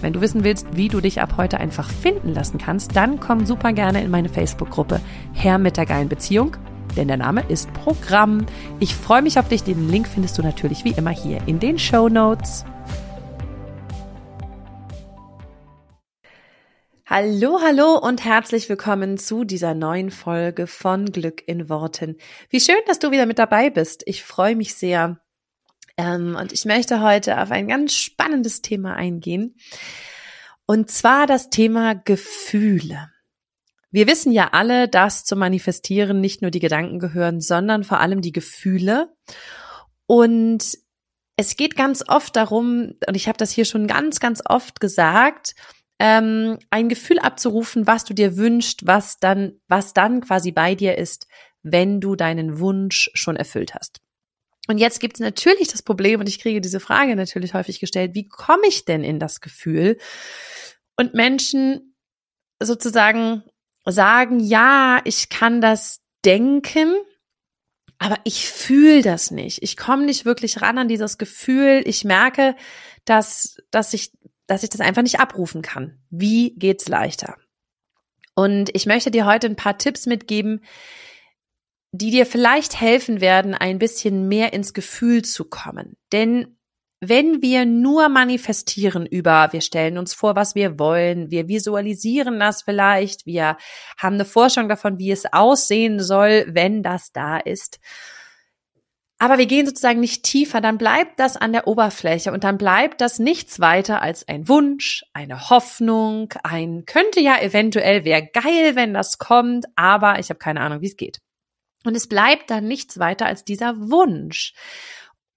Wenn du wissen willst, wie du dich ab heute einfach finden lassen kannst, dann komm super gerne in meine Facebook-Gruppe Herr mit der geilen Beziehung, denn der Name ist Programm. Ich freue mich auf dich. Den Link findest du natürlich wie immer hier in den Show Notes. Hallo, hallo und herzlich willkommen zu dieser neuen Folge von Glück in Worten. Wie schön, dass du wieder mit dabei bist. Ich freue mich sehr. Ähm, und ich möchte heute auf ein ganz spannendes Thema eingehen. Und zwar das Thema Gefühle. Wir wissen ja alle, dass zum Manifestieren nicht nur die Gedanken gehören, sondern vor allem die Gefühle. Und es geht ganz oft darum, und ich habe das hier schon ganz, ganz oft gesagt, ähm, ein Gefühl abzurufen, was du dir wünschst, was dann, was dann quasi bei dir ist, wenn du deinen Wunsch schon erfüllt hast. Und jetzt gibt es natürlich das Problem, und ich kriege diese Frage natürlich häufig gestellt, wie komme ich denn in das Gefühl? Und Menschen sozusagen sagen, ja, ich kann das denken, aber ich fühle das nicht. Ich komme nicht wirklich ran an dieses Gefühl. Ich merke, dass, dass ich, dass ich das einfach nicht abrufen kann. Wie geht's leichter? Und ich möchte dir heute ein paar Tipps mitgeben, die dir vielleicht helfen werden, ein bisschen mehr ins Gefühl zu kommen. Denn wenn wir nur manifestieren über, wir stellen uns vor, was wir wollen, wir visualisieren das vielleicht, wir haben eine Forschung davon, wie es aussehen soll, wenn das da ist. Aber wir gehen sozusagen nicht tiefer, dann bleibt das an der Oberfläche und dann bleibt das nichts weiter als ein Wunsch, eine Hoffnung, ein könnte ja eventuell, wäre geil, wenn das kommt, aber ich habe keine Ahnung, wie es geht. Und es bleibt dann nichts weiter als dieser Wunsch.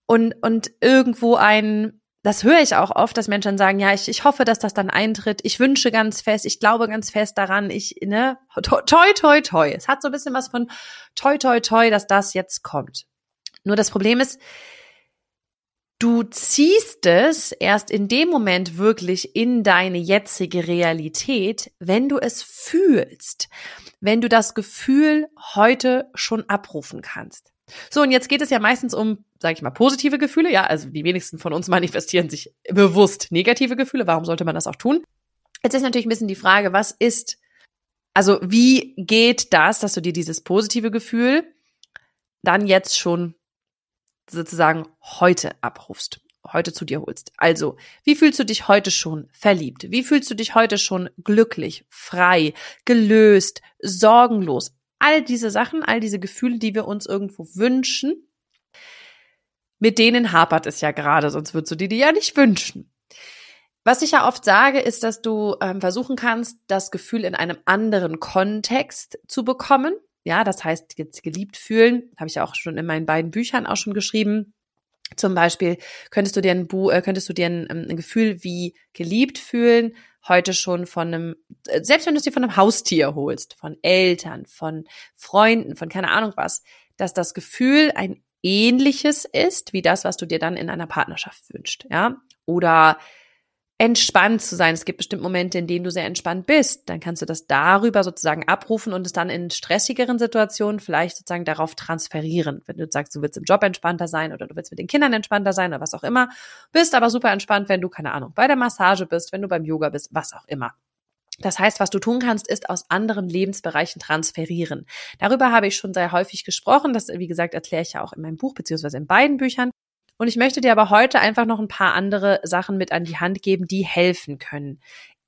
Und, und irgendwo ein, das höre ich auch oft, dass Menschen sagen, ja, ich, ich hoffe, dass das dann eintritt. Ich wünsche ganz fest, ich glaube ganz fest daran, ich, ne, toi, toi, toi. Es hat so ein bisschen was von toi, toi, toi, dass das jetzt kommt. Nur das Problem ist, du ziehst es erst in dem Moment wirklich in deine jetzige Realität, wenn du es fühlst wenn du das Gefühl heute schon abrufen kannst. So, und jetzt geht es ja meistens um, sage ich mal, positive Gefühle. Ja, also die wenigsten von uns manifestieren sich bewusst negative Gefühle. Warum sollte man das auch tun? Jetzt ist natürlich ein bisschen die Frage, was ist, also wie geht das, dass du dir dieses positive Gefühl dann jetzt schon sozusagen heute abrufst? heute zu dir holst. Also, wie fühlst du dich heute schon verliebt? Wie fühlst du dich heute schon glücklich, frei, gelöst, sorgenlos? All diese Sachen, all diese Gefühle, die wir uns irgendwo wünschen, mit denen hapert es ja gerade, sonst würdest du dir die ja nicht wünschen. Was ich ja oft sage, ist, dass du ähm, versuchen kannst, das Gefühl in einem anderen Kontext zu bekommen. Ja, das heißt, jetzt geliebt fühlen, habe ich ja auch schon in meinen beiden Büchern auch schon geschrieben. Zum Beispiel könntest du dir ein, Bu äh, könntest du dir ein, ähm, ein Gefühl wie geliebt fühlen, heute schon von einem, äh, selbst wenn du es dir von einem Haustier holst, von Eltern, von Freunden, von keine Ahnung was, dass das Gefühl ein ähnliches ist wie das, was du dir dann in einer Partnerschaft wünscht, ja? Oder entspannt zu sein. Es gibt bestimmt Momente, in denen du sehr entspannt bist. Dann kannst du das darüber sozusagen abrufen und es dann in stressigeren Situationen vielleicht sozusagen darauf transferieren. Wenn du sagst, du willst im Job entspannter sein oder du willst mit den Kindern entspannter sein oder was auch immer, bist aber super entspannt, wenn du, keine Ahnung, bei der Massage bist, wenn du beim Yoga bist, was auch immer. Das heißt, was du tun kannst, ist aus anderen Lebensbereichen transferieren. Darüber habe ich schon sehr häufig gesprochen. Das, wie gesagt, erkläre ich ja auch in meinem Buch beziehungsweise in beiden Büchern. Und ich möchte dir aber heute einfach noch ein paar andere Sachen mit an die Hand geben, die helfen können,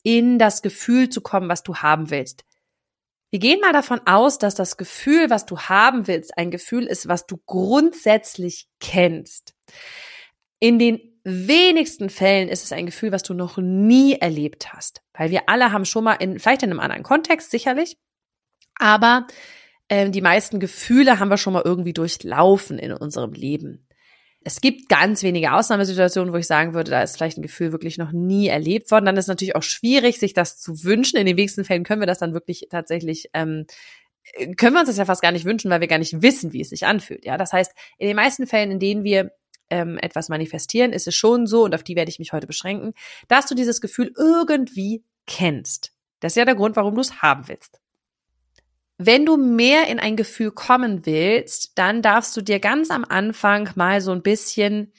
in das Gefühl zu kommen, was du haben willst. Wir gehen mal davon aus, dass das Gefühl, was du haben willst, ein Gefühl ist, was du grundsätzlich kennst. In den wenigsten Fällen ist es ein Gefühl, was du noch nie erlebt hast. Weil wir alle haben schon mal in, vielleicht in einem anderen Kontext, sicherlich, aber ähm, die meisten Gefühle haben wir schon mal irgendwie durchlaufen in unserem Leben. Es gibt ganz wenige Ausnahmesituationen, wo ich sagen würde, da ist vielleicht ein Gefühl wirklich noch nie erlebt worden. Dann ist es natürlich auch schwierig, sich das zu wünschen. In den wenigsten Fällen können wir das dann wirklich tatsächlich ähm, können wir uns das ja fast gar nicht wünschen, weil wir gar nicht wissen, wie es sich anfühlt. Ja, das heißt, in den meisten Fällen, in denen wir ähm, etwas manifestieren, ist es schon so, und auf die werde ich mich heute beschränken, dass du dieses Gefühl irgendwie kennst. Das ist ja der Grund, warum du es haben willst. Wenn du mehr in ein Gefühl kommen willst, dann darfst du dir ganz am Anfang mal so ein bisschen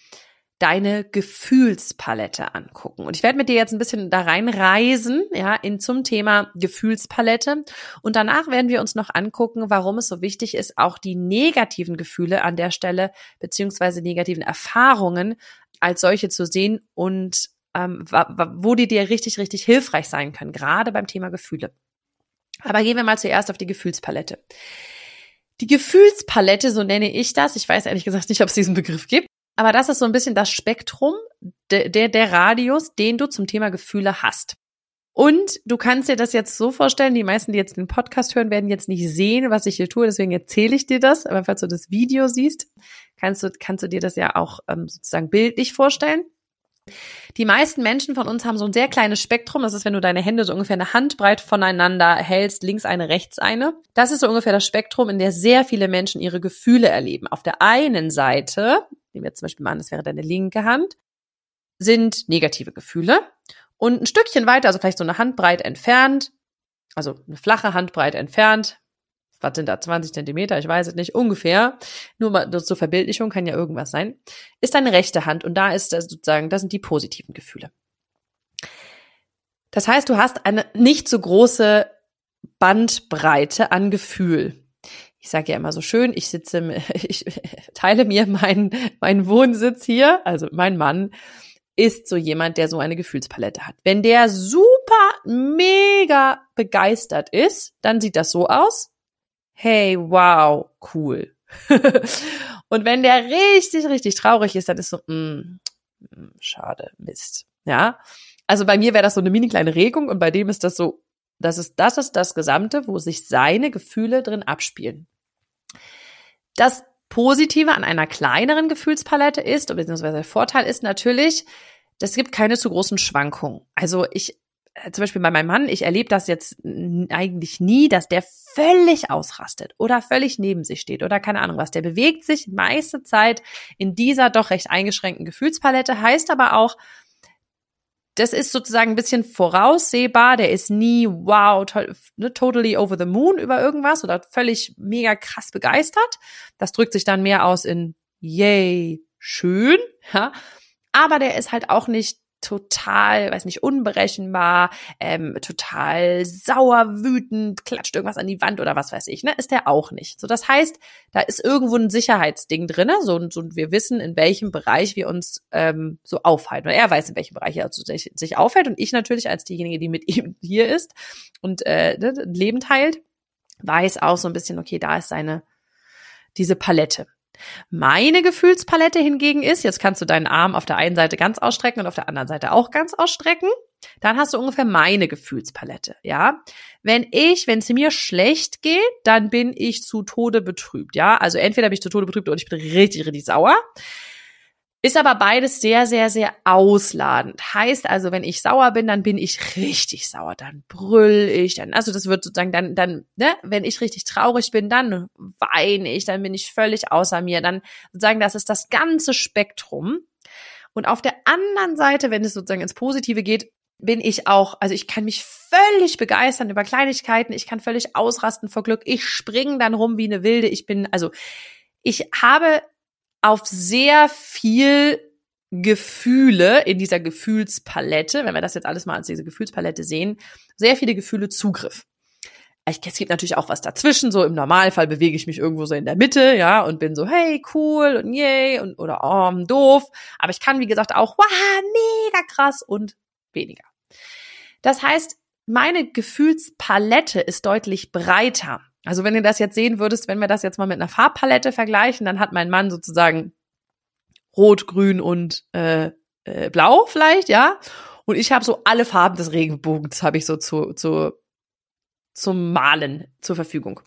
deine Gefühlspalette angucken. Und ich werde mit dir jetzt ein bisschen da reinreisen, ja, in zum Thema Gefühlspalette. Und danach werden wir uns noch angucken, warum es so wichtig ist, auch die negativen Gefühle an der Stelle, beziehungsweise negativen Erfahrungen als solche zu sehen und ähm, wo die dir richtig, richtig hilfreich sein können, gerade beim Thema Gefühle. Aber gehen wir mal zuerst auf die Gefühlspalette. Die Gefühlspalette, so nenne ich das, ich weiß ehrlich gesagt nicht, ob es diesen Begriff gibt, aber das ist so ein bisschen das Spektrum, der, der, der Radius, den du zum Thema Gefühle hast. Und du kannst dir das jetzt so vorstellen, die meisten, die jetzt den Podcast hören, werden jetzt nicht sehen, was ich hier tue, deswegen erzähle ich dir das. Aber falls du das Video siehst, kannst du, kannst du dir das ja auch ähm, sozusagen bildlich vorstellen. Die meisten Menschen von uns haben so ein sehr kleines Spektrum. Das ist, wenn du deine Hände so ungefähr eine Handbreit voneinander hältst, links eine, rechts eine. Das ist so ungefähr das Spektrum, in der sehr viele Menschen ihre Gefühle erleben. Auf der einen Seite nehmen wir zum Beispiel mal an, das wäre deine linke Hand, sind negative Gefühle. Und ein Stückchen weiter, also vielleicht so eine Handbreit entfernt, also eine flache Handbreit entfernt, was sind da, 20 Zentimeter, ich weiß es nicht, ungefähr, nur mal zur Verbildlichung kann ja irgendwas sein, ist deine rechte Hand und da ist das sozusagen, das sind die positiven Gefühle. Das heißt, du hast eine nicht so große Bandbreite an Gefühl ich sage ja immer so schön, ich sitze, ich teile mir meinen meinen Wohnsitz hier, also mein Mann ist so jemand, der so eine Gefühlspalette hat. Wenn der super mega begeistert ist, dann sieht das so aus. Hey, wow, cool. Und wenn der richtig, richtig traurig ist, dann ist so, mm, mm, schade, Mist. Ja. Also bei mir wäre das so eine mini kleine Regung und bei dem ist das so, das ist, das ist das Gesamte, wo sich seine Gefühle drin abspielen. Das Positive an einer kleineren Gefühlspalette ist, beziehungsweise der Vorteil ist natürlich, das gibt keine zu großen Schwankungen. Also ich, zum Beispiel bei meinem Mann, ich erlebe das jetzt eigentlich nie, dass der völlig ausrastet oder völlig neben sich steht oder keine Ahnung was. Der bewegt sich meiste Zeit in dieser doch recht eingeschränkten Gefühlspalette, heißt aber auch, das ist sozusagen ein bisschen voraussehbar. Der ist nie, wow, to ne, totally over the moon über irgendwas oder völlig mega krass begeistert. Das drückt sich dann mehr aus in yay, schön. Ja? Aber der ist halt auch nicht total, weiß nicht, unberechenbar, ähm, total sauer, wütend, klatscht irgendwas an die Wand oder was weiß ich, ne? Ist der auch nicht. So, das heißt, da ist irgendwo ein Sicherheitsding drinne, so, so wir wissen, in welchem Bereich wir uns ähm, so aufhalten. Oder er weiß, in welchem Bereich er sich, sich aufhält und ich natürlich als diejenige, die mit ihm hier ist und äh, ne, Leben teilt, weiß auch so ein bisschen, okay, da ist seine diese Palette. Meine Gefühlspalette hingegen ist, jetzt kannst du deinen Arm auf der einen Seite ganz ausstrecken und auf der anderen Seite auch ganz ausstrecken. Dann hast du ungefähr meine Gefühlspalette, ja. Wenn ich, wenn es mir schlecht geht, dann bin ich zu Tode betrübt, ja. Also entweder bin ich zu Tode betrübt oder ich bin richtig, richtig sauer. Ist aber beides sehr, sehr, sehr ausladend. Heißt also, wenn ich sauer bin, dann bin ich richtig sauer. Dann brüll ich, dann, also das wird sozusagen dann, dann, ne, wenn ich richtig traurig bin, dann weine ich, dann bin ich völlig außer mir. Dann sozusagen, das ist das ganze Spektrum. Und auf der anderen Seite, wenn es sozusagen ins Positive geht, bin ich auch, also ich kann mich völlig begeistern über Kleinigkeiten, ich kann völlig ausrasten vor Glück, ich springe dann rum wie eine Wilde, ich bin, also ich habe auf sehr viel Gefühle in dieser Gefühlspalette, wenn wir das jetzt alles mal als diese Gefühlspalette sehen, sehr viele Gefühle Zugriff. Es gibt natürlich auch was dazwischen, so im Normalfall bewege ich mich irgendwo so in der Mitte, ja, und bin so, hey, cool und yay und oder oh, doof. Aber ich kann, wie gesagt, auch, wow, mega krass und weniger. Das heißt, meine Gefühlspalette ist deutlich breiter. Also wenn du das jetzt sehen würdest, wenn wir das jetzt mal mit einer Farbpalette vergleichen, dann hat mein Mann sozusagen Rot, Grün und äh, äh, blau vielleicht, ja. Und ich habe so alle Farben des Regenbogens, habe ich so zu, zu, zum Malen zur Verfügung.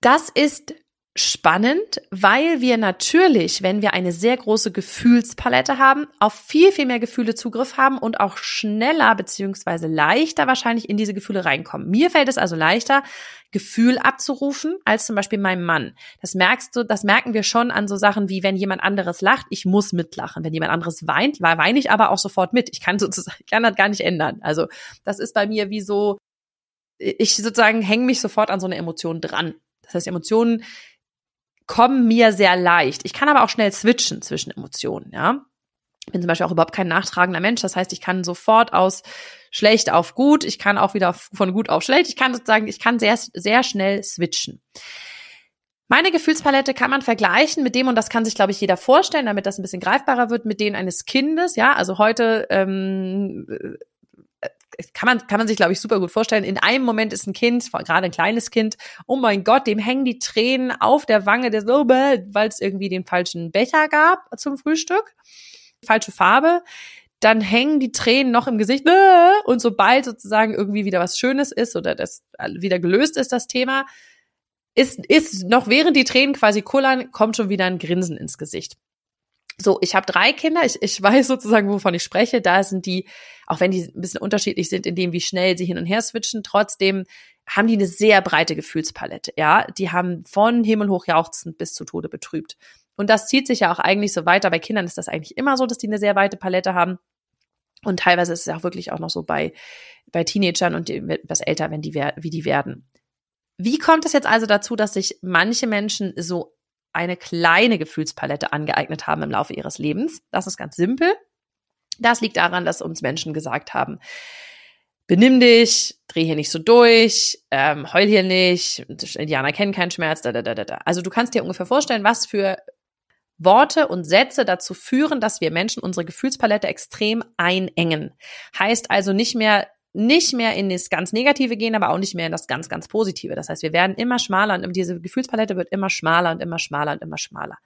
Das ist spannend, weil wir natürlich, wenn wir eine sehr große Gefühlspalette haben, auf viel, viel mehr Gefühle Zugriff haben und auch schneller beziehungsweise leichter wahrscheinlich in diese Gefühle reinkommen. Mir fällt es also leichter, Gefühl abzurufen, als zum Beispiel meinem Mann. Das merkst du, das merken wir schon an so Sachen wie, wenn jemand anderes lacht, ich muss mitlachen. Wenn jemand anderes weint, weine ich aber auch sofort mit. Ich kann sozusagen, ich kann das gar nicht ändern. Also, das ist bei mir wie so, ich sozusagen hänge mich sofort an so eine Emotion dran. Das heißt, Emotionen kommen mir sehr leicht. Ich kann aber auch schnell switchen zwischen Emotionen, ja. Bin zum Beispiel auch überhaupt kein nachtragender Mensch. Das heißt, ich kann sofort aus schlecht auf gut, ich kann auch wieder von gut auf schlecht. Ich kann sozusagen, ich kann sehr, sehr schnell switchen. Meine Gefühlspalette kann man vergleichen mit dem, und das kann sich, glaube ich, jeder vorstellen, damit das ein bisschen greifbarer wird, mit denen eines Kindes. Ja, also heute ähm, kann man, kann man sich, glaube ich, super gut vorstellen. In einem Moment ist ein Kind, gerade ein kleines Kind, oh mein Gott, dem hängen die Tränen auf der Wange, der so, weil es irgendwie den falschen Becher gab zum Frühstück, falsche Farbe. Dann hängen die Tränen noch im Gesicht und sobald sozusagen irgendwie wieder was Schönes ist oder das wieder gelöst ist, das Thema, ist, ist noch während die Tränen quasi kullern, kommt schon wieder ein Grinsen ins Gesicht. So, ich habe drei Kinder, ich, ich weiß sozusagen, wovon ich spreche. Da sind die, auch wenn die ein bisschen unterschiedlich sind in dem, wie schnell sie hin und her switchen, trotzdem haben die eine sehr breite Gefühlspalette. Ja, die haben von Himmel hoch jauchzend bis zu Tode betrübt. Und das zieht sich ja auch eigentlich so weiter. Bei Kindern ist das eigentlich immer so, dass die eine sehr weite Palette haben. Und teilweise ist es auch wirklich auch noch so bei, bei Teenagern und etwas älter, wenn die, wie die werden. Wie kommt es jetzt also dazu, dass sich manche Menschen so eine kleine Gefühlspalette angeeignet haben im Laufe ihres Lebens. Das ist ganz simpel. Das liegt daran, dass uns Menschen gesagt haben, benimm dich, dreh hier nicht so durch, ähm, heul hier nicht, Indianer kennen keinen Schmerz, da, da, da, da. Also du kannst dir ungefähr vorstellen, was für Worte und Sätze dazu führen, dass wir Menschen unsere Gefühlspalette extrem einengen. Heißt also nicht mehr nicht mehr in das ganz Negative gehen, aber auch nicht mehr in das ganz, ganz Positive. Das heißt, wir werden immer schmaler und diese Gefühlspalette wird immer schmaler und immer schmaler und immer schmaler.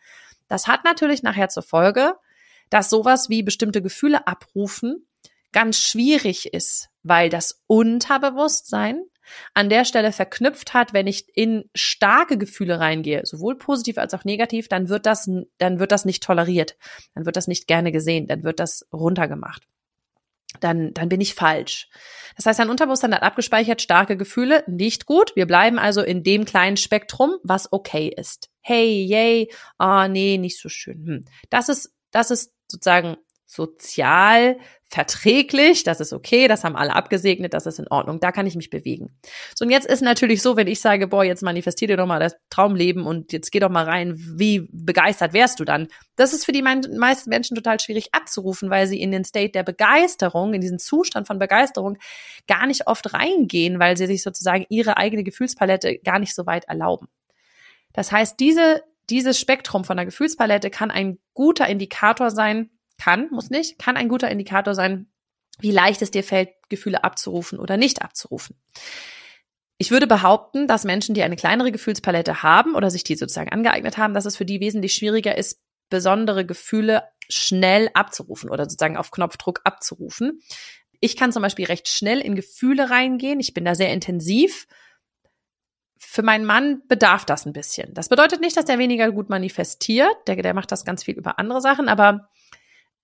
Das hat natürlich nachher zur Folge, dass sowas wie bestimmte Gefühle abrufen ganz schwierig ist, weil das Unterbewusstsein an der Stelle verknüpft hat, wenn ich in starke Gefühle reingehe, sowohl positiv als auch negativ, dann wird das, dann wird das nicht toleriert, dann wird das nicht gerne gesehen, dann wird das runtergemacht dann, dann bin ich falsch. Das heißt, dein Unterbewusstsein hat abgespeichert starke Gefühle, nicht gut. Wir bleiben also in dem kleinen Spektrum, was okay ist. Hey, yay, ah, oh, nee, nicht so schön. Hm. Das ist, das ist sozusagen sozial verträglich, das ist okay, das haben alle abgesegnet, das ist in Ordnung, da kann ich mich bewegen. So, und jetzt ist natürlich so, wenn ich sage, boah, jetzt manifestier dir doch mal das Traumleben und jetzt geh doch mal rein, wie begeistert wärst du dann? Das ist für die meisten Menschen total schwierig abzurufen, weil sie in den State der Begeisterung, in diesen Zustand von Begeisterung gar nicht oft reingehen, weil sie sich sozusagen ihre eigene Gefühlspalette gar nicht so weit erlauben. Das heißt, diese, dieses Spektrum von der Gefühlspalette kann ein guter Indikator sein, kann, muss nicht, kann ein guter Indikator sein, wie leicht es dir fällt, Gefühle abzurufen oder nicht abzurufen. Ich würde behaupten, dass Menschen, die eine kleinere Gefühlspalette haben oder sich die sozusagen angeeignet haben, dass es für die wesentlich schwieriger ist, besondere Gefühle schnell abzurufen oder sozusagen auf Knopfdruck abzurufen. Ich kann zum Beispiel recht schnell in Gefühle reingehen. Ich bin da sehr intensiv. Für meinen Mann bedarf das ein bisschen. Das bedeutet nicht, dass der weniger gut manifestiert. Der, der macht das ganz viel über andere Sachen, aber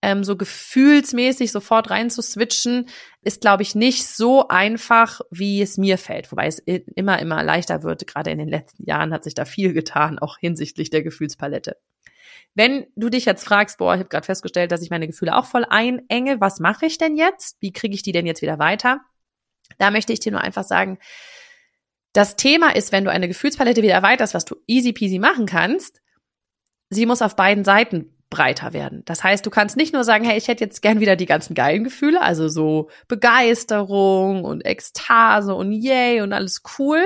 ähm, so gefühlsmäßig sofort rein zu switchen, ist, glaube ich, nicht so einfach, wie es mir fällt. Wobei es immer, immer leichter wird. Gerade in den letzten Jahren hat sich da viel getan, auch hinsichtlich der Gefühlspalette. Wenn du dich jetzt fragst, boah, ich habe gerade festgestellt, dass ich meine Gefühle auch voll einenge, was mache ich denn jetzt? Wie kriege ich die denn jetzt wieder weiter? Da möchte ich dir nur einfach sagen, das Thema ist, wenn du eine Gefühlspalette wieder erweiterst, was du easy peasy machen kannst, sie muss auf beiden Seiten breiter werden. Das heißt, du kannst nicht nur sagen, hey, ich hätte jetzt gern wieder die ganzen geilen Gefühle, also so Begeisterung und Ekstase und yay und alles cool,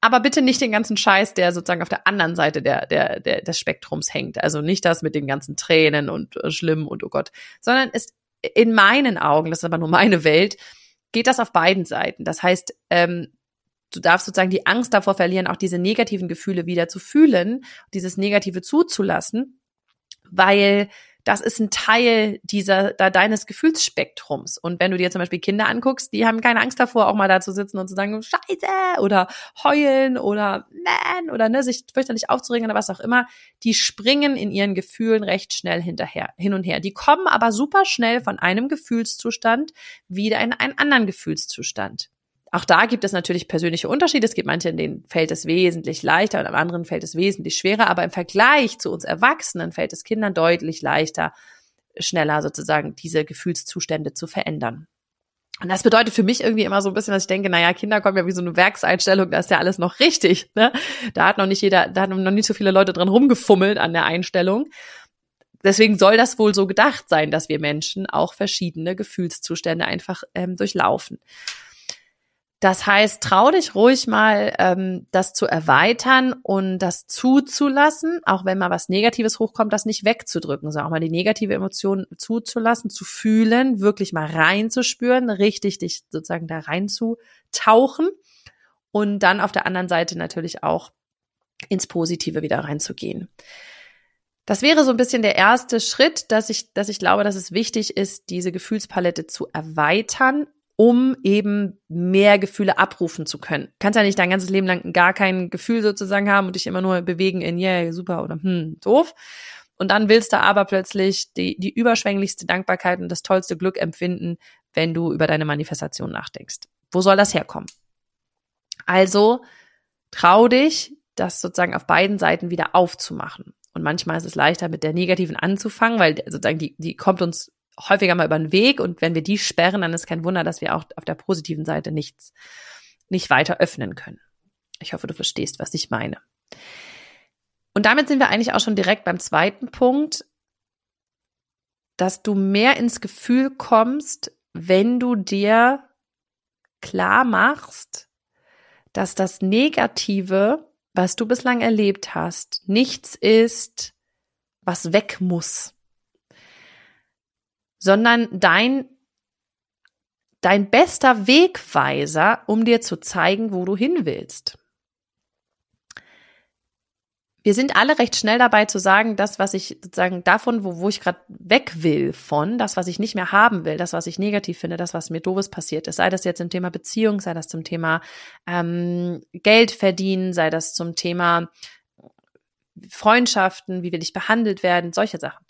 aber bitte nicht den ganzen Scheiß, der sozusagen auf der anderen Seite der, der, der, des Spektrums hängt. Also nicht das mit den ganzen Tränen und äh, schlimm und oh Gott, sondern ist in meinen Augen, das ist aber nur meine Welt, geht das auf beiden Seiten. Das heißt, ähm, du darfst sozusagen die Angst davor verlieren, auch diese negativen Gefühle wieder zu fühlen, dieses Negative zuzulassen weil das ist ein Teil dieser da deines Gefühlsspektrums. Und wenn du dir zum Beispiel Kinder anguckst, die haben keine Angst davor, auch mal da zu sitzen und zu sagen, Scheiße oder heulen oder man oder ne, sich fürchterlich aufzuregen oder was auch immer. Die springen in ihren Gefühlen recht schnell hinterher, hin und her. Die kommen aber super schnell von einem Gefühlszustand wieder in einen anderen Gefühlszustand. Auch da gibt es natürlich persönliche Unterschiede. Es gibt manche, in denen fällt es wesentlich leichter und am anderen fällt es wesentlich schwerer. Aber im Vergleich zu uns Erwachsenen fällt es Kindern deutlich leichter, schneller sozusagen diese Gefühlszustände zu verändern. Und das bedeutet für mich irgendwie immer so ein bisschen, dass ich denke, naja, Kinder kommen ja wie so eine Werkseinstellung, da ist ja alles noch richtig. Ne? Da hat noch nicht jeder, da hat noch nicht so viele Leute dran rumgefummelt an der Einstellung. Deswegen soll das wohl so gedacht sein, dass wir Menschen auch verschiedene Gefühlszustände einfach ähm, durchlaufen. Das heißt, trau dich ruhig mal, ähm, das zu erweitern und das zuzulassen, auch wenn mal was Negatives hochkommt, das nicht wegzudrücken, sondern auch mal die negative Emotion zuzulassen, zu fühlen, wirklich mal reinzuspüren, richtig dich sozusagen da reinzutauchen und dann auf der anderen Seite natürlich auch ins Positive wieder reinzugehen. Das wäre so ein bisschen der erste Schritt, dass ich, dass ich glaube, dass es wichtig ist, diese Gefühlspalette zu erweitern um eben mehr Gefühle abrufen zu können. kannst ja nicht dein ganzes Leben lang gar kein Gefühl sozusagen haben und dich immer nur bewegen in yeah, super oder hm, doof. Und dann willst du aber plötzlich die, die überschwänglichste Dankbarkeit und das tollste Glück empfinden, wenn du über deine Manifestation nachdenkst. Wo soll das herkommen? Also trau dich, das sozusagen auf beiden Seiten wieder aufzumachen. Und manchmal ist es leichter, mit der negativen anzufangen, weil sozusagen die, die kommt uns häufiger mal über den Weg und wenn wir die sperren, dann ist kein Wunder, dass wir auch auf der positiven Seite nichts, nicht weiter öffnen können. Ich hoffe, du verstehst, was ich meine. Und damit sind wir eigentlich auch schon direkt beim zweiten Punkt, dass du mehr ins Gefühl kommst, wenn du dir klar machst, dass das Negative, was du bislang erlebt hast, nichts ist, was weg muss sondern dein, dein bester Wegweiser, um dir zu zeigen, wo du hin willst. Wir sind alle recht schnell dabei zu sagen, das, was ich sozusagen davon, wo, wo ich gerade weg will von, das, was ich nicht mehr haben will, das, was ich negativ finde, das, was mir doofes passiert ist, sei das jetzt im Thema Beziehung, sei das zum Thema ähm, Geld verdienen, sei das zum Thema Freundschaften, wie will ich behandelt werden, solche Sachen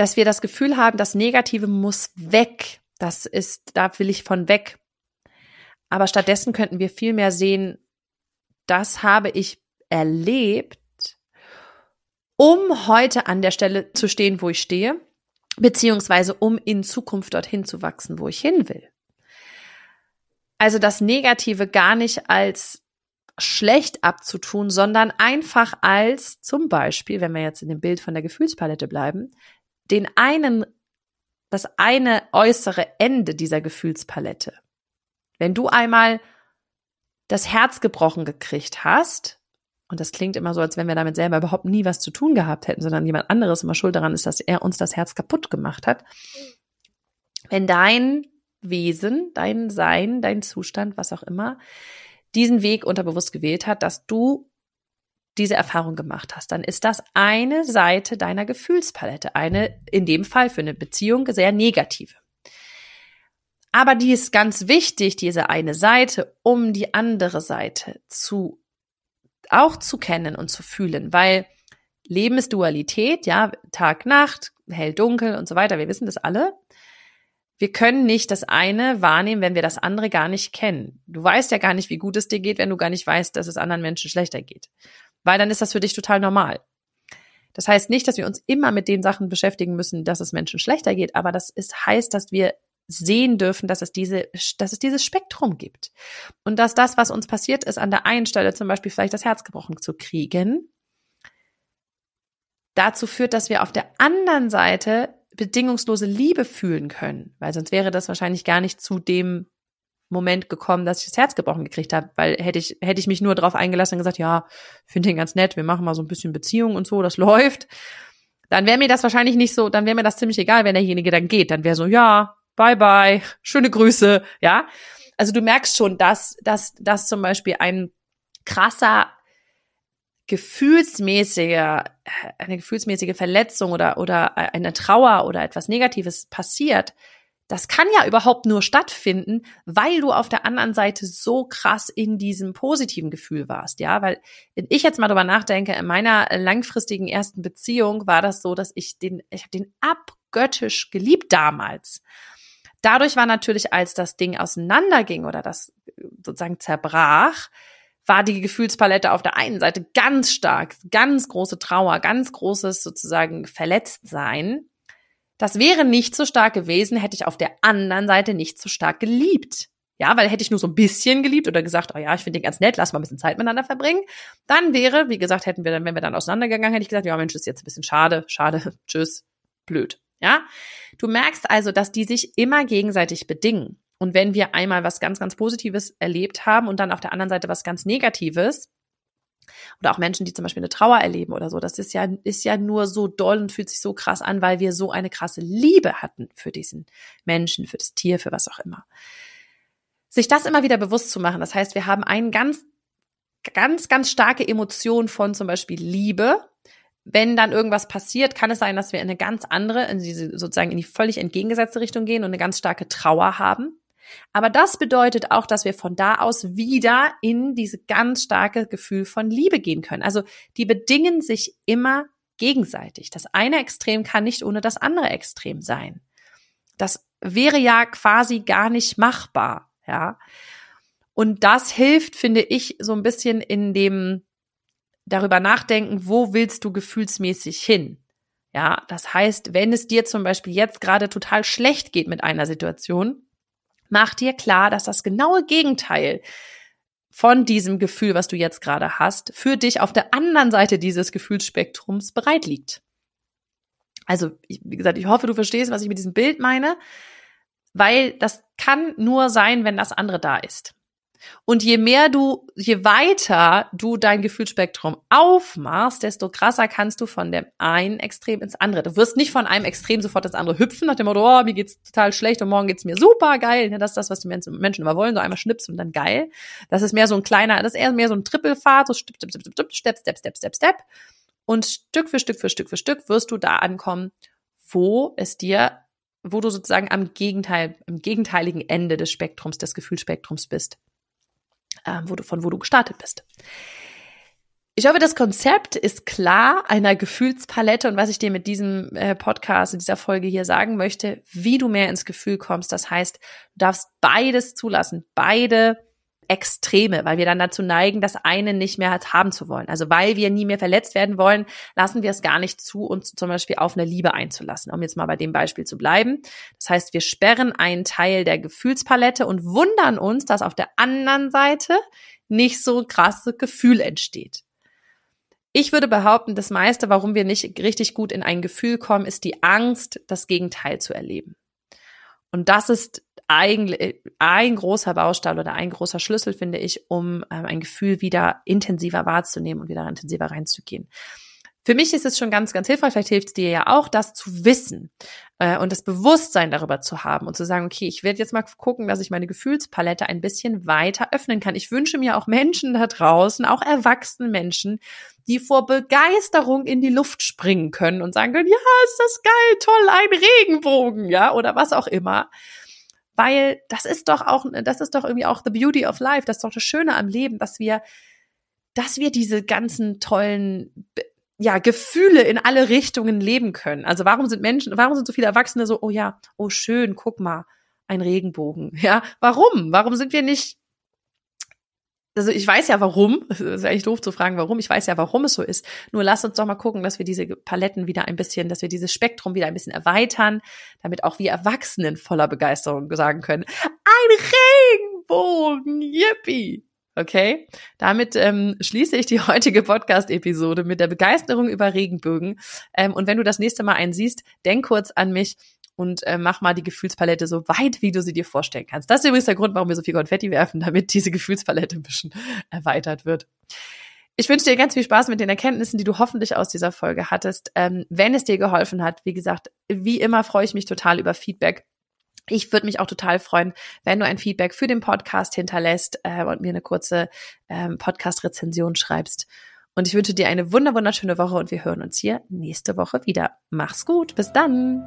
dass wir das Gefühl haben, das Negative muss weg. Das ist, da will ich von weg. Aber stattdessen könnten wir viel mehr sehen, das habe ich erlebt, um heute an der Stelle zu stehen, wo ich stehe, beziehungsweise um in Zukunft dorthin zu wachsen, wo ich hin will. Also das Negative gar nicht als schlecht abzutun, sondern einfach als zum Beispiel, wenn wir jetzt in dem Bild von der Gefühlspalette bleiben, den einen, das eine äußere Ende dieser Gefühlspalette. Wenn du einmal das Herz gebrochen gekriegt hast, und das klingt immer so, als wenn wir damit selber überhaupt nie was zu tun gehabt hätten, sondern jemand anderes immer schuld daran ist, dass er uns das Herz kaputt gemacht hat. Wenn dein Wesen, dein Sein, dein Zustand, was auch immer, diesen Weg unterbewusst gewählt hat, dass du diese Erfahrung gemacht hast, dann ist das eine Seite deiner Gefühlspalette, eine in dem Fall für eine Beziehung sehr negative. Aber die ist ganz wichtig, diese eine Seite, um die andere Seite zu auch zu kennen und zu fühlen, weil Leben ist Dualität, ja, Tag, Nacht, hell, dunkel und so weiter. Wir wissen das alle. Wir können nicht das eine wahrnehmen, wenn wir das andere gar nicht kennen. Du weißt ja gar nicht, wie gut es dir geht, wenn du gar nicht weißt, dass es anderen Menschen schlechter geht weil dann ist das für dich total normal. Das heißt nicht, dass wir uns immer mit den Sachen beschäftigen müssen, dass es Menschen schlechter geht, aber das ist, heißt, dass wir sehen dürfen, dass es diese, dass es dieses Spektrum gibt. Und dass das, was uns passiert ist, an der einen Stelle zum Beispiel vielleicht das Herz gebrochen zu kriegen, dazu führt, dass wir auf der anderen Seite bedingungslose Liebe fühlen können, weil sonst wäre das wahrscheinlich gar nicht zu dem Moment gekommen, dass ich das Herz gebrochen gekriegt habe, weil hätte ich hätte ich mich nur darauf eingelassen und gesagt, ja, finde ihn ganz nett, wir machen mal so ein bisschen Beziehung und so, das läuft, dann wäre mir das wahrscheinlich nicht so, dann wäre mir das ziemlich egal, wenn derjenige dann geht, dann wäre so, ja, bye bye, schöne Grüße, ja. Also du merkst schon, dass dass dass zum Beispiel ein krasser gefühlsmäßige, äh, eine gefühlsmäßige Verletzung oder, oder eine Trauer oder etwas Negatives passiert, das kann ja überhaupt nur stattfinden, weil du auf der anderen Seite so krass in diesem positiven Gefühl warst, ja, weil wenn ich jetzt mal drüber nachdenke, in meiner langfristigen ersten Beziehung war das so, dass ich den, ich habe den abgöttisch geliebt damals. Dadurch war natürlich, als das Ding auseinanderging oder das sozusagen zerbrach, war die Gefühlspalette auf der einen Seite ganz stark, ganz große Trauer, ganz großes sozusagen Verletztsein. Das wäre nicht so stark gewesen, hätte ich auf der anderen Seite nicht so stark geliebt. Ja, weil hätte ich nur so ein bisschen geliebt oder gesagt, oh ja, ich finde den ganz nett, lass mal ein bisschen Zeit miteinander verbringen, dann wäre, wie gesagt, hätten wir dann, wenn wir dann auseinandergegangen, hätte ich gesagt, ja, Mensch, ist jetzt ein bisschen schade, schade, tschüss, blöd. Ja, du merkst also, dass die sich immer gegenseitig bedingen. Und wenn wir einmal was ganz, ganz Positives erlebt haben und dann auf der anderen Seite was ganz Negatives, oder auch Menschen, die zum Beispiel eine Trauer erleben oder so. Das ist ja, ist ja nur so doll und fühlt sich so krass an, weil wir so eine krasse Liebe hatten für diesen Menschen, für das Tier, für was auch immer. Sich das immer wieder bewusst zu machen. Das heißt, wir haben eine ganz, ganz, ganz starke Emotion von zum Beispiel Liebe. Wenn dann irgendwas passiert, kann es sein, dass wir in eine ganz andere, in diese, sozusagen in die völlig entgegengesetzte Richtung gehen und eine ganz starke Trauer haben. Aber das bedeutet auch, dass wir von da aus wieder in diese ganz starke Gefühl von Liebe gehen können. Also die bedingen sich immer gegenseitig. Das eine Extrem kann nicht ohne das andere Extrem sein. Das wäre ja quasi gar nicht machbar, ja. Und das hilft, finde ich, so ein bisschen in dem darüber nachdenken, wo willst du gefühlsmäßig hin? Ja, das heißt, wenn es dir zum Beispiel jetzt gerade total schlecht geht mit einer Situation, mach dir klar, dass das genaue Gegenteil von diesem Gefühl, was du jetzt gerade hast, für dich auf der anderen Seite dieses Gefühlsspektrums bereit liegt. Also, wie gesagt, ich hoffe, du verstehst, was ich mit diesem Bild meine, weil das kann nur sein, wenn das andere da ist. Und je mehr du, je weiter du dein Gefühlsspektrum aufmachst, desto krasser kannst du von dem einen Extrem ins andere. Du wirst nicht von einem Extrem sofort ins andere hüpfen, nach dem Motto, oh, mir geht's total schlecht und morgen geht's mir super geil. Das ist das, was die Menschen immer wollen, so einmal schnipsen und dann geil. Das ist mehr so ein kleiner, das ist eher mehr so ein Trippelfahrt, so Step, Step, Step, Step, Step, Step, Step, Step. Und Stück für Stück für Stück für Stück wirst du da ankommen, wo es dir wo du sozusagen am Gegenteil, am gegenteiligen Ende des Spektrums, des Gefühlsspektrums bist äh, wo du, von wo du gestartet bist. Ich hoffe, das Konzept ist klar einer Gefühlspalette und was ich dir mit diesem äh, Podcast, in dieser Folge hier sagen möchte, wie du mehr ins Gefühl kommst. Das heißt, du darfst beides zulassen, beide Extreme, weil wir dann dazu neigen, das eine nicht mehr haben zu wollen. Also weil wir nie mehr verletzt werden wollen, lassen wir es gar nicht zu, uns zum Beispiel auf eine Liebe einzulassen, um jetzt mal bei dem Beispiel zu bleiben. Das heißt, wir sperren einen Teil der Gefühlspalette und wundern uns, dass auf der anderen Seite nicht so krasse Gefühl entsteht. Ich würde behaupten, das meiste, warum wir nicht richtig gut in ein Gefühl kommen, ist die Angst, das Gegenteil zu erleben. Und das ist eigentlich ein großer Baustein oder ein großer Schlüssel, finde ich, um ähm, ein Gefühl wieder intensiver wahrzunehmen und wieder intensiver reinzugehen. Für mich ist es schon ganz, ganz hilfreich, vielleicht hilft es dir ja auch, das zu wissen äh, und das Bewusstsein darüber zu haben und zu sagen, okay, ich werde jetzt mal gucken, dass ich meine Gefühlspalette ein bisschen weiter öffnen kann. Ich wünsche mir auch Menschen da draußen, auch erwachsene Menschen, die vor Begeisterung in die Luft springen können und sagen können, ja, ist das geil, toll, ein Regenbogen, ja, oder was auch immer weil das ist doch auch, das ist doch irgendwie auch the beauty of life, das ist doch das Schöne am Leben, dass wir, dass wir diese ganzen tollen, ja, Gefühle in alle Richtungen leben können. Also warum sind Menschen, warum sind so viele Erwachsene so, oh ja, oh schön, guck mal, ein Regenbogen, ja, warum? Warum sind wir nicht also ich weiß ja warum, es ist eigentlich doof zu fragen, warum, ich weiß ja, warum es so ist. Nur lass uns doch mal gucken, dass wir diese Paletten wieder ein bisschen, dass wir dieses Spektrum wieder ein bisschen erweitern, damit auch wir Erwachsenen voller Begeisterung sagen können, ein Regenbogen, yippie! Okay, damit ähm, schließe ich die heutige Podcast-Episode mit der Begeisterung über Regenbögen. Ähm, und wenn du das nächste Mal einen siehst, denk kurz an mich und äh, mach mal die Gefühlspalette so weit, wie du sie dir vorstellen kannst. Das ist übrigens der Grund, warum wir so viel Konfetti werfen, damit diese Gefühlspalette ein bisschen erweitert wird. Ich wünsche dir ganz viel Spaß mit den Erkenntnissen, die du hoffentlich aus dieser Folge hattest. Ähm, wenn es dir geholfen hat, wie gesagt, wie immer freue ich mich total über Feedback. Ich würde mich auch total freuen, wenn du ein Feedback für den Podcast hinterlässt äh, und mir eine kurze ähm, Podcast-Rezension schreibst. Und ich wünsche dir eine wunder wunderschöne Woche und wir hören uns hier nächste Woche wieder. Mach's gut, bis dann.